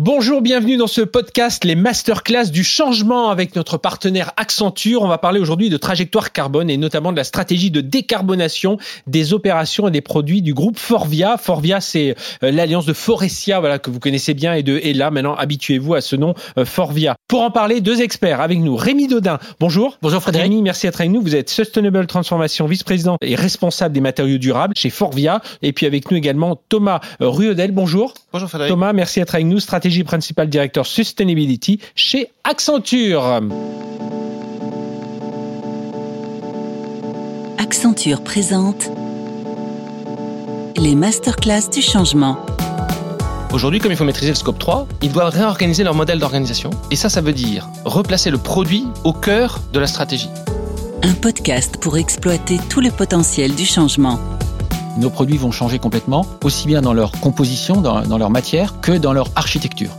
Bonjour, bienvenue dans ce podcast Les Masterclass du changement avec notre partenaire Accenture. On va parler aujourd'hui de trajectoire carbone et notamment de la stratégie de décarbonation des opérations et des produits du groupe Forvia. Forvia, c'est euh, l'alliance de Forestia, voilà, que vous connaissez bien et de Ella. Maintenant, habituez-vous à ce nom euh, Forvia. Pour en parler, deux experts avec nous. Rémi Dodin, bonjour. Bonjour Frédéric. Rémi, merci d'être avec nous. Vous êtes Sustainable Transformation, vice-président et responsable des matériaux durables chez Forvia. Et puis avec nous également Thomas Ruodel, bonjour. Bonjour Frédéric. Thomas, merci d'être avec nous. Stratégie principale directeur Sustainability chez Accenture. Accenture présente les masterclass du changement. Aujourd'hui, comme il faut maîtriser le scope 3, ils doivent réorganiser leur modèle d'organisation. Et ça, ça veut dire replacer le produit au cœur de la stratégie. Un podcast pour exploiter tout le potentiel du changement. Nos produits vont changer complètement, aussi bien dans leur composition, dans, dans leur matière, que dans leur architecture.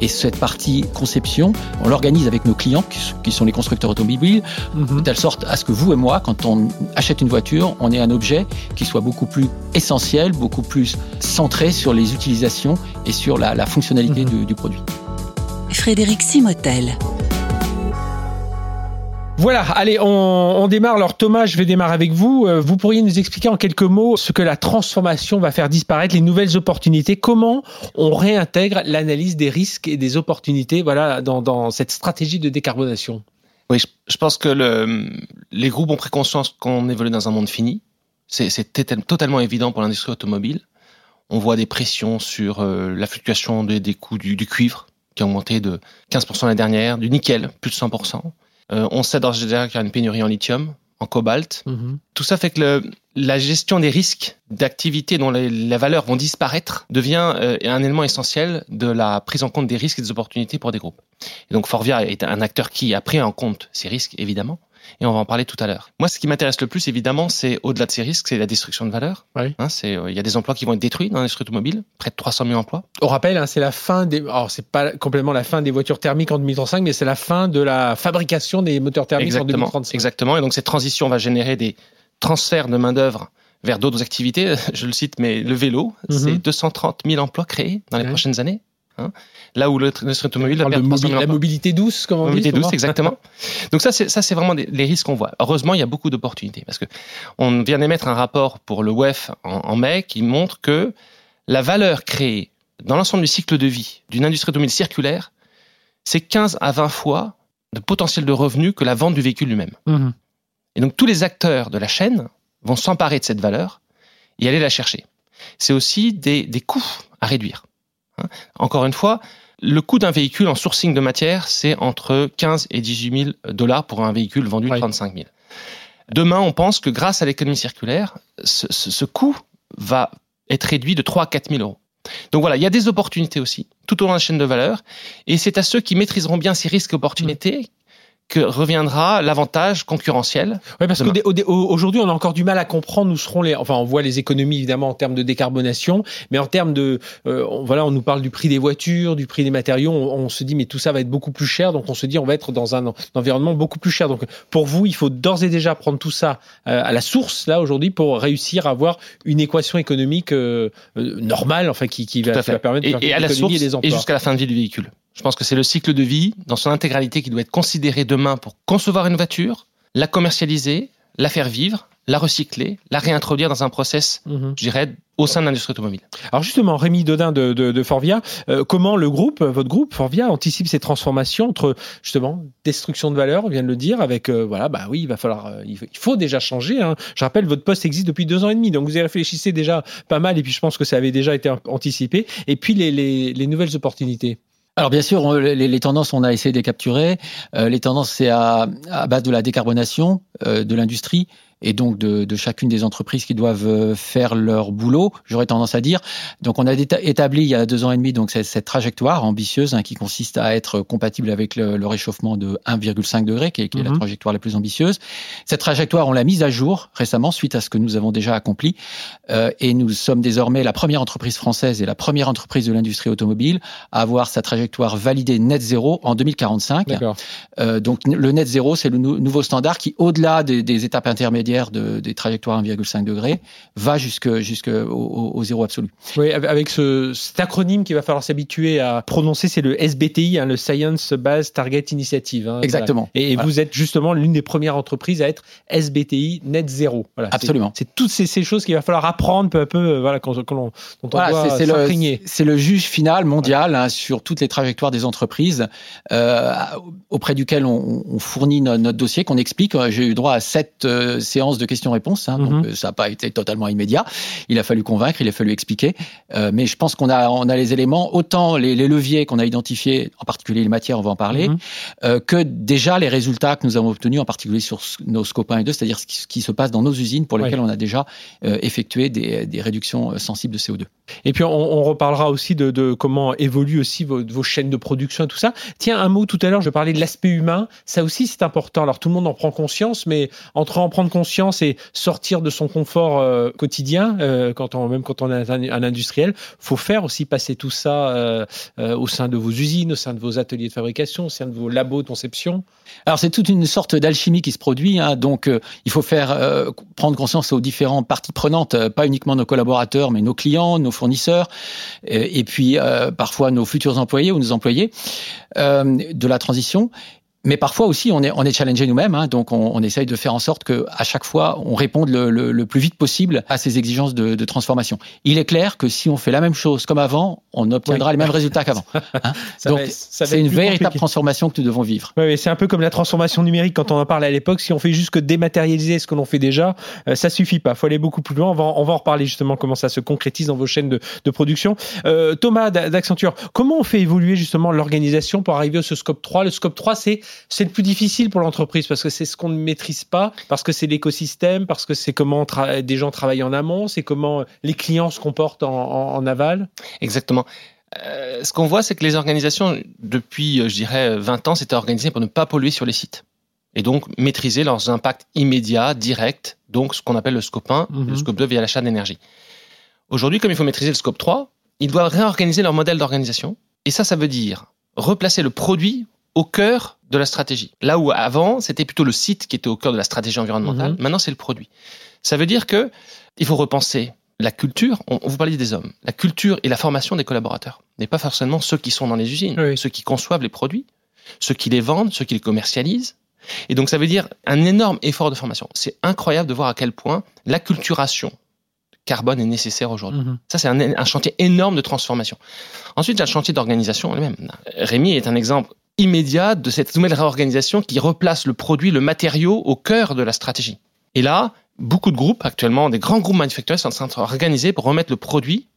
Et cette partie conception, on l'organise avec nos clients, qui sont les constructeurs automobiles, de telle sorte à ce que vous et moi, quand on achète une voiture, on ait un objet qui soit beaucoup plus essentiel, beaucoup plus centré sur les utilisations et sur la, la fonctionnalité du, du produit. Frédéric Simotel. Voilà, allez, on, démarre. Alors Thomas, je vais démarrer avec vous. Euh, Vous pourriez nous expliquer en quelques mots ce que la transformation va faire disparaître, les nouvelles opportunités, comment on réintègre l'analyse des risques et des opportunités voilà, dans, cette stratégie de décarbonation Oui, je, pense que le, les groupes ont pris conscience qu'on évolue dans un monde fini. C'est totalement évident pour l'industrie automobile. On voit des pressions sur euh, la fluctuation des, des coûts du, du cuivre, qui a augmenté de 15% l'année dernière, du nickel, plus de 100%. Euh, on sait d'ores et déjà qu'il y a une pénurie en lithium, en cobalt. -hmm. Tout ça fait que le, la gestion des risques d'activités dont les, les, valeurs vont disparaître devient euh, un élément essentiel de la prise en compte des risques et des opportunités pour des groupes. Et donc Forvia est un acteur qui a pris en compte ces risques, évidemment, et on va en parler tout à l'heure. Moi, ce qui m'intéresse le plus, évidemment, c'est au-delà de ces risques, c'est la destruction de valeur. Oui. Hein, c'est il y a des emplois qui vont être détruits dans l'industrie automobile, près de 300 000 emplois. On rappelle, hein, c'est la fin des. Alors, c'est pas complètement la fin des voitures thermiques en 2035, mais c'est la fin de la fabrication des moteurs thermiques exactement, en 2035. Exactement. Et donc cette transition va générer des transferts de main d'œuvre vers d'autres activités. Je le cite, mais le vélo, mm -hmm. c'est 230 000 emplois créés dans les ouais. prochaines années. Hein, là où l'industrie automobile la, mobi la mobilité douce, comme on mobilité dit. douce, exactement. Donc ça, c'est vraiment des, les risques qu'on voit. Heureusement, il y a beaucoup d'opportunités parce que on vient d'émettre un rapport pour le WEF en, en, mai qui montre que la valeur créée dans l'ensemble du cycle de vie d'une industrie automobile circulaire, c'est 15 à 20 fois de potentiel de revenus que la vente du véhicule lui-même. Mm -hmm. Et donc tous les acteurs de la chaîne vont s'emparer de cette valeur et aller la chercher. C'est aussi des, des coûts à réduire. Encore une fois, le coût d'un véhicule en sourcing de matière, c'est entre 15 et 18 000 dollars pour un véhicule vendu oui. 35 000. Demain, on pense que grâce à l'économie circulaire, ce, ce, ce, coût va être réduit de 3 à 4 000 euros. Donc voilà, il y a des opportunités aussi tout au long de la chaîne de valeur, et c'est à ceux qui maîtriseront bien ces risques et opportunités mmh que reviendra l'avantage concurrentiel. Oui, parce qu'aujourd'hui, on a encore du mal à comprendre où seront les. Enfin, on voit les économies évidemment en termes de décarbonation, mais en termes de. Euh, voilà, on nous parle du prix des voitures, du prix des matériaux. On, on, se dit, mais tout ça va être beaucoup plus cher. Donc, on se dit, on va être dans un, un environnement beaucoup plus cher. Donc, pour vous, il faut d'ores et déjà prendre tout ça euh, à la source, là, aujourd'hui, pour réussir à avoir une équation économique euh, normale, enfin, qui, qui, va, qui va, permettre de faire et à la source. Et jusqu'à la fin de vie du véhicule. Je pense que c'est le cycle de vie dans son intégralité qui doit être considéré demain pour concevoir une voiture, la commercialiser, la faire vivre, la recycler, la réintroduire dans un process, mm -hmm. je dirais, au sein de l'industrie automobile. Alors justement, Rémi Dodin de, de, de Forvia, euh, comment le groupe, votre groupe Forvia, anticipe ces transformations entre justement destruction de valeur, on vient de le dire, avec euh, voilà, bah oui, il va falloir, euh, il, faut, il, faut, déjà changer. Hein. Je rappelle, votre poste existe depuis deux ans et demi, donc vous y réfléchissez déjà pas mal, et puis je pense que ça avait déjà été anticipé. Et puis les, les, les nouvelles opportunités. Alors bien sûr, les, tendances, on a essayé de capturer. Euh, les tendances, c'est à, à, base de la décarbonation euh, de l'industrie et donc de, de, chacune des entreprises qui doivent euh, faire leur boulot, j'aurais tendance à dire. Donc on a établi il y a deux ans et demi donc cette, cette trajectoire ambitieuse hein, qui consiste à être compatible avec le, le réchauffement de 1,5 degré, qui est, qui est mm -hmm. la trajectoire la plus ambitieuse. Cette trajectoire, on l'a mise à jour récemment suite à ce que nous avons déjà accompli, euh, et nous sommes désormais la première entreprise française et la première entreprise de l'industrie automobile à avoir sa trajectoire validée net zéro en 2045. Euh, donc le net zéro, c'est le nou nouveau standard qui, au-delà des, des étapes intermédiaires intermédiaire de, des trajectoires 1,5 degré va jusque, jusque au, au, zéro absolu. Oui, avec ce, cet acronyme qu'il va falloir s'habituer à prononcer, c'est le SBTI, hein, le Science Based Target Initiative. Hein, Exactement. Et, vous êtes justement l'une des premières entreprises à être SBTI net zéro. Voilà, Absolument. C'est toutes ces, ces choses qu'il va falloir apprendre peu à peu, euh, voilà, quand, quand on, dont on doit s'imprégner. C'est le, juge final mondial hein, sur toutes les trajectoires des entreprises euh, auprès duquel on, on fournit notre, dossier, qu'on explique. J'ai eu droit à sept euh, séances de questions-réponses, hein, donc mhm. ça n'a pas été totalement immédiat. Il a fallu convaincre, il a fallu expliquer. Euh, mais je pense qu'on a, on a les éléments, autant les, les leviers qu'on a identifiés, en particulier les matières, on va en parler, mhm. euh, que déjà les résultats que nous avons obtenus, en particulier sur nos scopes 1 et 2, c'est-à-dire ce qui, se passe dans nos usines pour lesquelles on a déjà euh, effectué des, des, réductions sensibles de CO2. Et puis on, on reparlera aussi de, de, comment évoluent aussi vos, vos, chaînes de production et tout ça. Tiens, un mot tout à l'heure, je parlais de l'aspect humain. Ça aussi, c'est important. Alors tout le monde en prend conscience, mais entre en prendre conscience et sortir de son confort euh, quotidien, euh, quand on, même quand on est un, un, industriel, faut faire aussi passer tout ça euh, au sein de vos usines, au sein de vos ateliers de fabrication, au sein de vos labos de conception. Alors c'est toute une sorte d'alchimie qui se produit. Hein, donc il faut faire prendre conscience aux différentes parties prenantes, pas uniquement nos collaborateurs, mais nos clients, nos fournisseurs, et puis parfois nos futurs employés ou nos employés de la transition. Mais parfois aussi, on est, on est challengé nous-mêmes, hein, donc on, on, essaye de faire en sorte que à chaque fois, on réponde le, le, le plus vite possible à ces exigences de, de, transformation. Il est clair que si on fait la même chose comme avant, on obtiendra les mêmes résultats qu'avant. Hein donc, c'est une véritable transformation que nous devons vivre. Oui, c'est un peu comme la transformation numérique quand on en parlait à l'époque. Si on fait juste que dématérialiser ce que l'on fait déjà, euh, ça suffit pas. Il faut aller beaucoup plus loin. On va, on va en reparler justement comment ça se concrétise dans vos chaînes de, de production. Euh, Thomas d'Accenture, comment on fait évoluer justement l'organisation pour arriver au scope 3 Le scope 3, c'est c'est le plus difficile pour l'entreprise parce que c'est ce qu'on ne maîtrise pas, parce que c'est l'écosystème, parce que c'est comment des gens travaillent en amont, c'est comment les clients se comportent en, aval. Exactement. Euh, ce qu'on voit, c'est que les organisations, depuis, euh, je dirais, 20 ans, s'étaient organisées pour ne pas polluer sur les sites. Et donc, maîtriser leurs impacts immédiats, directs, donc ce qu'on appelle le scope 1, le mhm. scope 2 via l'achat d'énergie. Aujourd'hui, comme il faut maîtriser le scope 3, ils doivent réorganiser leur modèle d'organisation. Et ça, ça veut dire replacer le produit au cœur de la stratégie. Là où avant, c'était plutôt le site qui était au cœur de la stratégie environnementale, mhm. maintenant c'est le produit. Ça veut dire que il faut repenser la culture, on, vous parlait des hommes, la culture et la formation des collaborateurs, n'est pas forcément ceux qui sont dans les usines, ceux qui conçoivent les produits, ceux qui les vendent, ceux qui les commercialisent. Et donc ça veut dire un énorme effort de formation. C'est incroyable de voir à quel point l'acculturation carbone est nécessaire aujourd'hui. Mhm. Ça, c'est un, un, chantier énorme de transformation. Ensuite, il y a le chantier d'organisation lui-même. Rémi est un exemple immédiat de cette nouvelle réorganisation qui replace le produit, le matériau au cœur de la stratégie. Et là, beaucoup de groupes actuellement, des grands groupes manufacturiers sont en train de s'organiser pour remettre le produit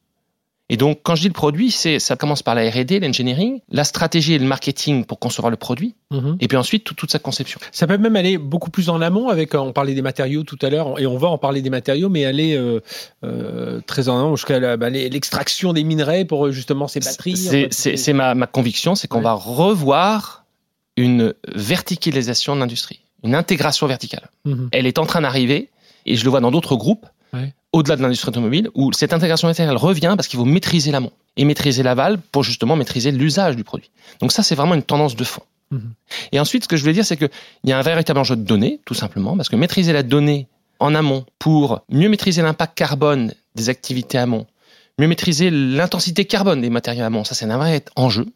et donc, quand je dis le produit, c'est ça commence par la R&D, l'engineering, la stratégie et le marketing pour concevoir le produit, mhm. et puis ensuite toute sa conception. Ça peut même aller beaucoup plus en amont. Avec, euh, on parlait des matériaux tout à l'heure, et on va en parler des matériaux, mais aller euh, euh, très en amont jusqu'à bah, l'extraction des minerais pour justement ces batteries. C'est ma, ma, conviction, c'est qu'on va revoir une verticalisation de l'industrie, une intégration verticale. Mhm. Elle est en train d'arriver, et je le vois dans d'autres groupes au-delà de l'industrie automobile, où cette intégration matérielle revient parce qu'il faut maîtriser l'amont et maîtriser l'aval pour justement maîtriser l'usage du produit. Donc ça, c'est vraiment une tendance de fond. Mhm. Et ensuite, ce que je voulais dire, c'est qu'il y a un véritable enjeu de données, tout simplement, parce que maîtriser la donnée en amont pour mieux maîtriser l'impact carbone des activités amont, mieux maîtriser l'intensité carbone des matériaux amont, ça c'est un vrai enjeu.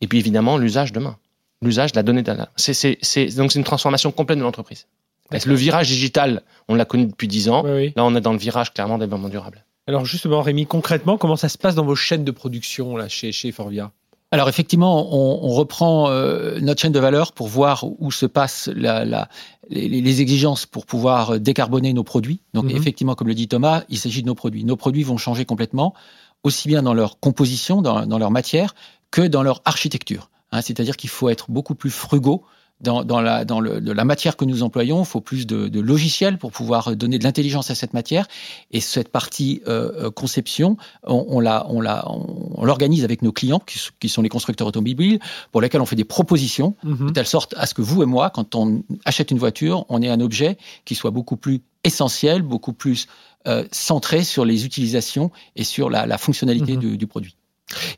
Et puis évidemment, l'usage demain. L'usage de la donnée. C'est, donc c'est une transformation complète de l'entreprise. Le virage digital, on l'a connu depuis 10 ans. Là, on est dans le virage clairement développement durable. Alors justement, Rémi, concrètement, comment ça se passe dans vos chaînes de production là, chez, chez Forvia? Alors effectivement, on, on reprend euh, notre chaîne de valeur pour voir où se passent la, la, les, les, exigences pour pouvoir décarboner nos produits. Donc mhm. effectivement, comme le dit Thomas, il s'agit de nos produits. Nos produits vont changer complètement, aussi bien dans leur composition, dans, dans leur matière, que dans leur architecture. Hein, C'est-à-dire qu'il faut être beaucoup plus frugaux dans, dans, la, dans le, de la matière que nous employons, il faut plus de, de logiciels pour pouvoir donner de l'intelligence à cette matière. Et cette partie euh, euh conception, on, on la, on la, on, l'organise avec nos clients, qui, qui, sont les constructeurs automobiles, pour lesquels on fait des propositions, mhm. de telle sorte à ce que vous et moi, quand on achète une voiture, on ait un objet qui soit beaucoup plus essentiel, beaucoup plus euh, centré sur les utilisations et sur la, la fonctionnalité mhm. du, du produit.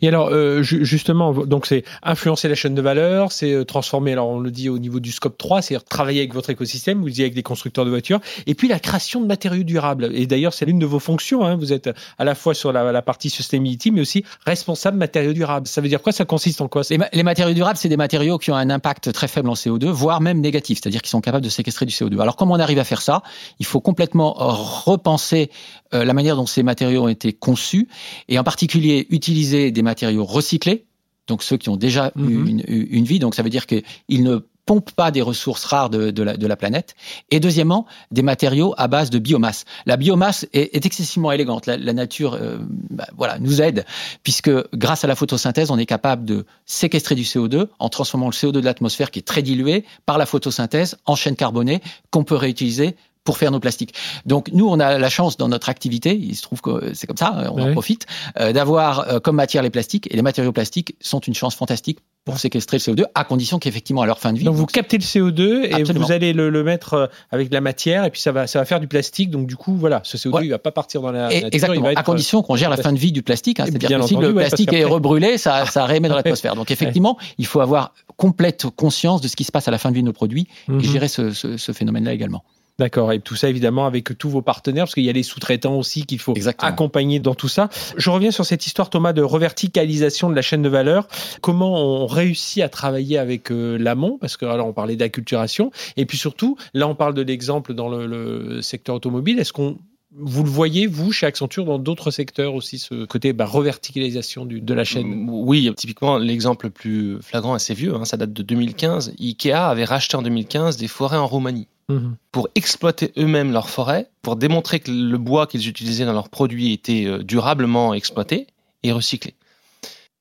Et alors, euh, justement, donc c'est influencer la chaîne de valeur, c'est euh, transformer, alors on le dit au niveau du scope 3, c'est travailler avec votre écosystème, vous dites avec des constructeurs de voitures, et puis la création de matériaux durables. Et d'ailleurs, c'est l'une de vos fonctions, hein. vous êtes à la fois sur la, partie sustainability, mais aussi responsable matériaux durables. Ça veut dire quoi Ça consiste en quoi les, matériaux durables, c'est des matériaux qui ont un impact très faible en CO2, voire même négatif, c'est-à-dire qu'ils sont capables de séquestrer du CO2. Alors comment on arrive à faire ça? Il faut complètement repenser euh, la manière dont ces matériaux ont été conçus, et en particulier utiliser des matériaux recyclés, donc ceux qui ont déjà eu mhm. une, vie, donc ça veut dire qu'ils ne pompent pas des ressources rares de, la, planète. Et deuxièmement, des matériaux à base de biomasse. La biomasse est, excessivement élégante. La, nature, euh, bah, voilà, nous aide puisque grâce à la photosynthèse, on est capable de séquestrer du CO2 en transformant le CO2 de l'atmosphère qui est très dilué par la photosynthèse en chaîne carbonée qu'on peut réutiliser pour faire nos plastiques. Donc nous, on a la chance dans notre activité, il se trouve que c'est comme ça, on en profite, euh, d'avoir euh, comme matière les plastiques. Et les matériaux plastiques sont une chance fantastique pour séquestrer le CO2, à condition qu'effectivement, à leur fin de vie. Donc vous captez le CO2 et vous allez le, mettre euh, avec de la matière et puis ça va, ça va faire du plastique. Donc du coup, voilà, ce CO2, il va pas partir dans la nature. Exactement, à condition qu'on gère la fin de vie du plastique. Hein, C'est-à-dire que si le plastique est rebrûlé, ça, ça réémet dans l'atmosphère. Donc effectivement, il faut avoir complète conscience de ce qui se passe à la fin de vie de nos produits et mhm. gérer ce, ce phénomène-là également. D'accord. Et tout ça, évidemment, avec tous vos partenaires, parce qu'il y a les sous-traitants aussi qu'il faut accompagner dans tout ça. Je reviens sur cette histoire, Thomas, de reverticalisation de la chaîne de valeur. Comment on réussit à travailler avec euh, l'amont? Parce que alors on parlait d'acculturation. Et puis surtout, là, on parle de l'exemple dans le, secteur automobile. Est-ce qu'on vous le voyez, vous, chez Accenture, dans d'autres secteurs aussi, ce côté bah, reverticalisation du, de la chaîne? Oui, typiquement, l'exemple le plus flagrant, assez vieux, hein, ça date de 2015. Ikea avait racheté en 2015 des forêts en Roumanie. Mhm. pour exploiter eux-mêmes leurs forêts, pour démontrer que le bois qu'ils utilisaient dans leurs produits était euh, durablement exploité et recyclé.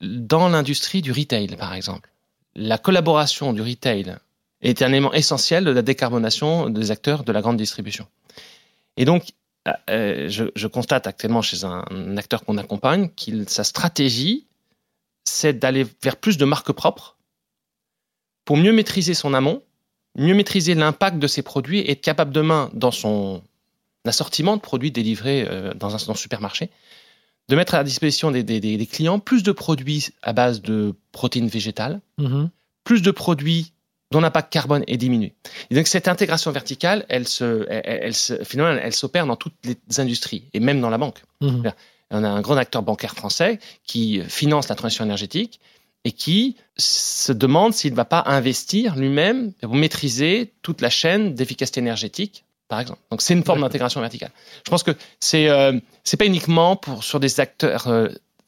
Dans l'industrie du retail, par exemple, la collaboration du retail est un élément essentiel de la décarbonation des acteurs de la grande distribution. Et donc, euh, euh, je, constate actuellement chez un, acteur qu'on accompagne que sa stratégie, c'est d'aller vers plus de marques propres pour mieux maîtriser son amont mieux maîtriser l'impact de ses produits et être capable demain, dans son assortiment de produits délivrés euh, dans un, supermarché, de mettre à disposition des, clients plus de produits à base de protéines végétales, mm-hmm. plus de produits dont l'impact carbone est diminué. Et donc cette intégration verticale, elle se, elle, finalement, elle s'opère dans toutes les industries et même dans la banque. Mm-hmm. On a un grand acteur bancaire français qui finance la transition énergétique et qui se demande s'il ne va pas investir lui-même pour maîtriser toute la chaîne d'efficacité énergétique, par exemple. Donc c'est une forme d'intégration verticale. Je pense que c'est euh, c'est pas uniquement pour sur des acteurs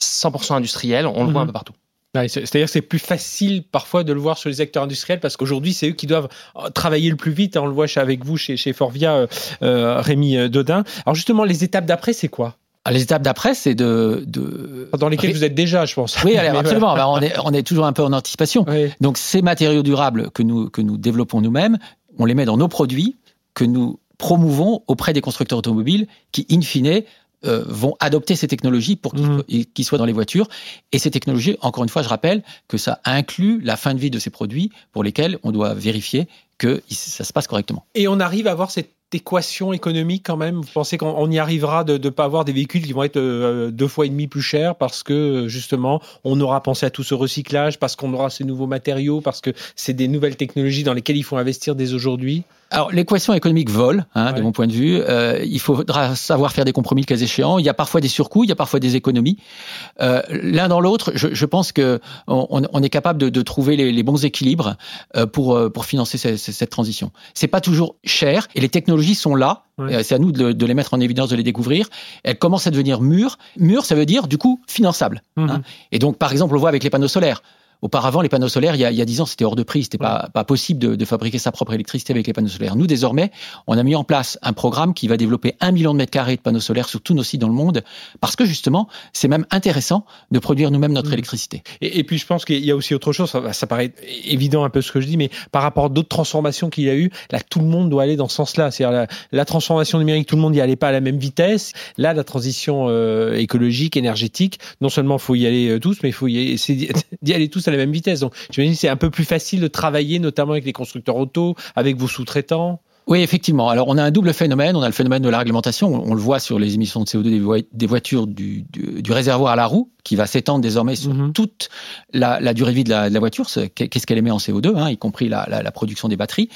100% euh, industriels, on le voit un mhm. peu partout. C'est-à-dire que c'est plus facile parfois de le voir sur les acteurs industriels parce qu'aujourd'hui, c'est eux qui doivent euh, travailler le plus vite. On le voit avec vous chez, chez Forvia, euh, Rémi Dodin. Alors justement, les étapes d'après, c'est quoi? Ah, les étapes d'après, c'est de, de, Dans lesquelles vous êtes déjà, je pense. Oui, absolument. on, est, on est toujours un peu en anticipation. Donc, ces matériaux durables que nous, que nous développons nous-mêmes, on les met dans nos produits que nous promouvons auprès des constructeurs automobiles qui, in fine, euh, vont adopter ces technologies pour mmh. qu'ils soient dans les voitures. Et ces technologies, encore une fois, je rappelle que ça inclut la fin de vie de ces produits pour lesquels on doit vérifier que ça se passe correctement. Et on arrive à avoir cette équation économique quand même? Vous pensez qu'on y arrivera de ne pas avoir des véhicules qui vont être euh, deux fois et demi plus chers parce que justement on aura pensé à tout ce recyclage, parce qu'on aura ces nouveaux matériaux, parce que c'est des nouvelles technologies dans lesquelles il faut investir dès aujourd'hui? Alors l'équation économique vole, hein, de mon point de vue. Euh, il faudra savoir faire des compromis le cas échéant. Il y a parfois des surcoûts, il y a parfois des économies. Euh, L'un dans l'autre, je, je, pense que on, on, est capable de, de trouver les, les, bons équilibres euh, pour euh, pour financer cette, cette transition. C'est pas toujours cher et les technologies sont là. Euh, c'est à nous de, de, les mettre en évidence, de les découvrir. Elles commencent à devenir mûres. Mûres, ça veut dire du coup finançable. Hein. Mhm. Et donc par exemple, on le voit avec les panneaux solaires. Auparavant, les panneaux solaires, il y a, il 10 ans, c'était hors de prix. C'était pas, pas possible de, de, fabriquer sa propre électricité avec les panneaux solaires. Nous, désormais, on a mis en place un programme qui va développer un million de mètres carrés de panneaux solaires sur tous nos sites dans le monde, parce que justement, c'est même intéressant de produire nous-mêmes notre mmh. électricité. Et, puis, je pense qu'il y a aussi autre chose. Ça, ça, paraît évident un peu ce que je dis, mais par rapport à d'autres transformations qu'il y a eu, là, tout le monde doit aller dans ce sens-là. C'est-à-dire la, la, transformation numérique, tout le monde n'y allait pas à la même vitesse. Là, la transition euh, écologique, énergétique, non seulement faut y aller euh, tous, mais il faut y essayer d'y aller tous à la même vitesse. Donc, J'imagine que c'est un peu plus facile de travailler, notamment avec les constructeurs auto, avec vos sous-traitants. Oui, effectivement. Alors, on a un double phénomène. On a le phénomène de la réglementation. On, le voit sur les émissions de CO2 des, voitures du, réservoir à la roue, qui va s'étendre désormais sur mhm. toute la, durée de vie de la, voiture. Qu'est-ce qu'elle émet en CO2, hein, y compris la, production des batteries.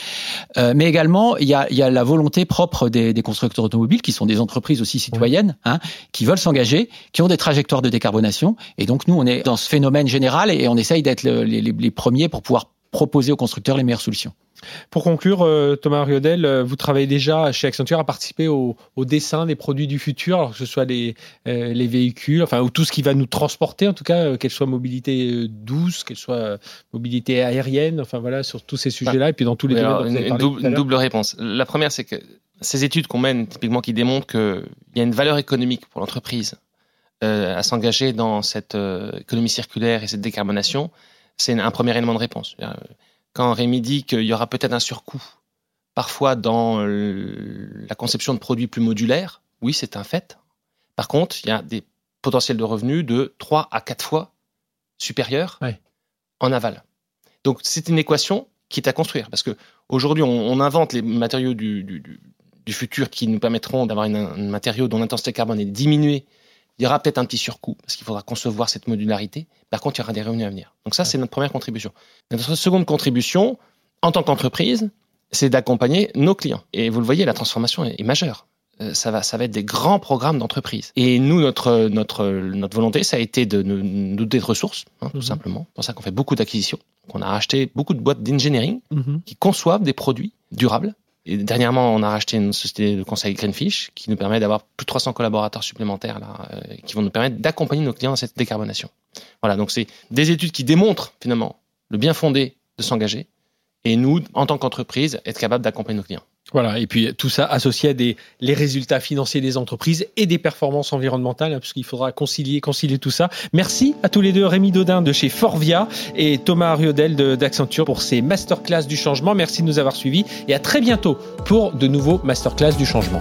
Euh, mais également, il y a, la volonté propre des, constructeurs automobiles, qui sont des entreprises aussi citoyennes, hein, qui veulent s'engager, qui ont des trajectoires de décarbonation. Et donc, nous, on est dans ce phénomène général et on essaye d'être les premiers pour pouvoir proposer aux constructeurs les meilleures solutions. Pour conclure, euh, Thomas Riodel, euh, vous travaillez déjà chez Accenture à participer au, dessin des produits du futur, alors que ce soit les, euh, les véhicules, enfin, ou tout ce qui va nous transporter, en tout cas, qu'elle soit mobilité douce, qu'elle soit mobilité aérienne, enfin voilà, sur tous ces sujets-là, et puis dans tous les domaines. une, double, réponse. La première, c'est que ces études qu'on mène, typiquement, qui démontrent qu'il y a une valeur économique pour l'entreprise à s'engager dans cette économie circulaire et cette décarbonation, c'est un premier élément de réponse. Quand Rémi dit qu'il y aura peut-être un surcoût, parfois dans la conception de produits plus modulaires, oui, c'est un fait. Par contre, il y a des potentiels de revenus de 3 à 4 fois supérieurs en aval. Donc, c'est une équation qui est à construire. Parce qu'aujourd'hui, on, on, invente les matériaux du, futur qui nous permettront d'avoir un matériau dont l'intensité carbone est diminuée il y aura peut-être un petit surcoût parce qu'il faudra concevoir cette modularité. Par contre, il y aura des revenus à venir. Donc ça, c'est notre première contribution. Notre seconde contribution, en tant qu'entreprise, c'est d'accompagner nos clients. Et vous le voyez, la transformation est, majeure. Euh, ça va, ça va être des grands programmes d'entreprise. Et nous, notre, notre, notre volonté, ça a été de nous doter de ressources, hein, tout mhm. simplement. C'est pour ça qu'on fait beaucoup d'acquisitions. qu'on a acheté beaucoup de boîtes d'engineering mhm. qui conçoivent des produits durables et dernièrement, on a racheté une société de conseil Greenfish qui nous permet d'avoir plus de 300 collaborateurs supplémentaires euh, qui vont nous permettre d'accompagner nos clients dans cette décarbonation. Voilà, donc c'est des études qui démontrent finalement le bien fondé de s'engager et nous, en tant qu'entreprise, être capable d'accompagner nos clients. Voilà, et puis tout ça associé à des, les résultats financiers des entreprises et des performances environnementales, hein, puisqu'il faudra concilier, concilier tout ça. Merci à tous les deux, Rémi Dodin de chez Forvia et Thomas Ariodel d'Accenture pour ces masterclass du changement. Merci de nous avoir suivis et à très bientôt pour de nouveaux masterclass du changement.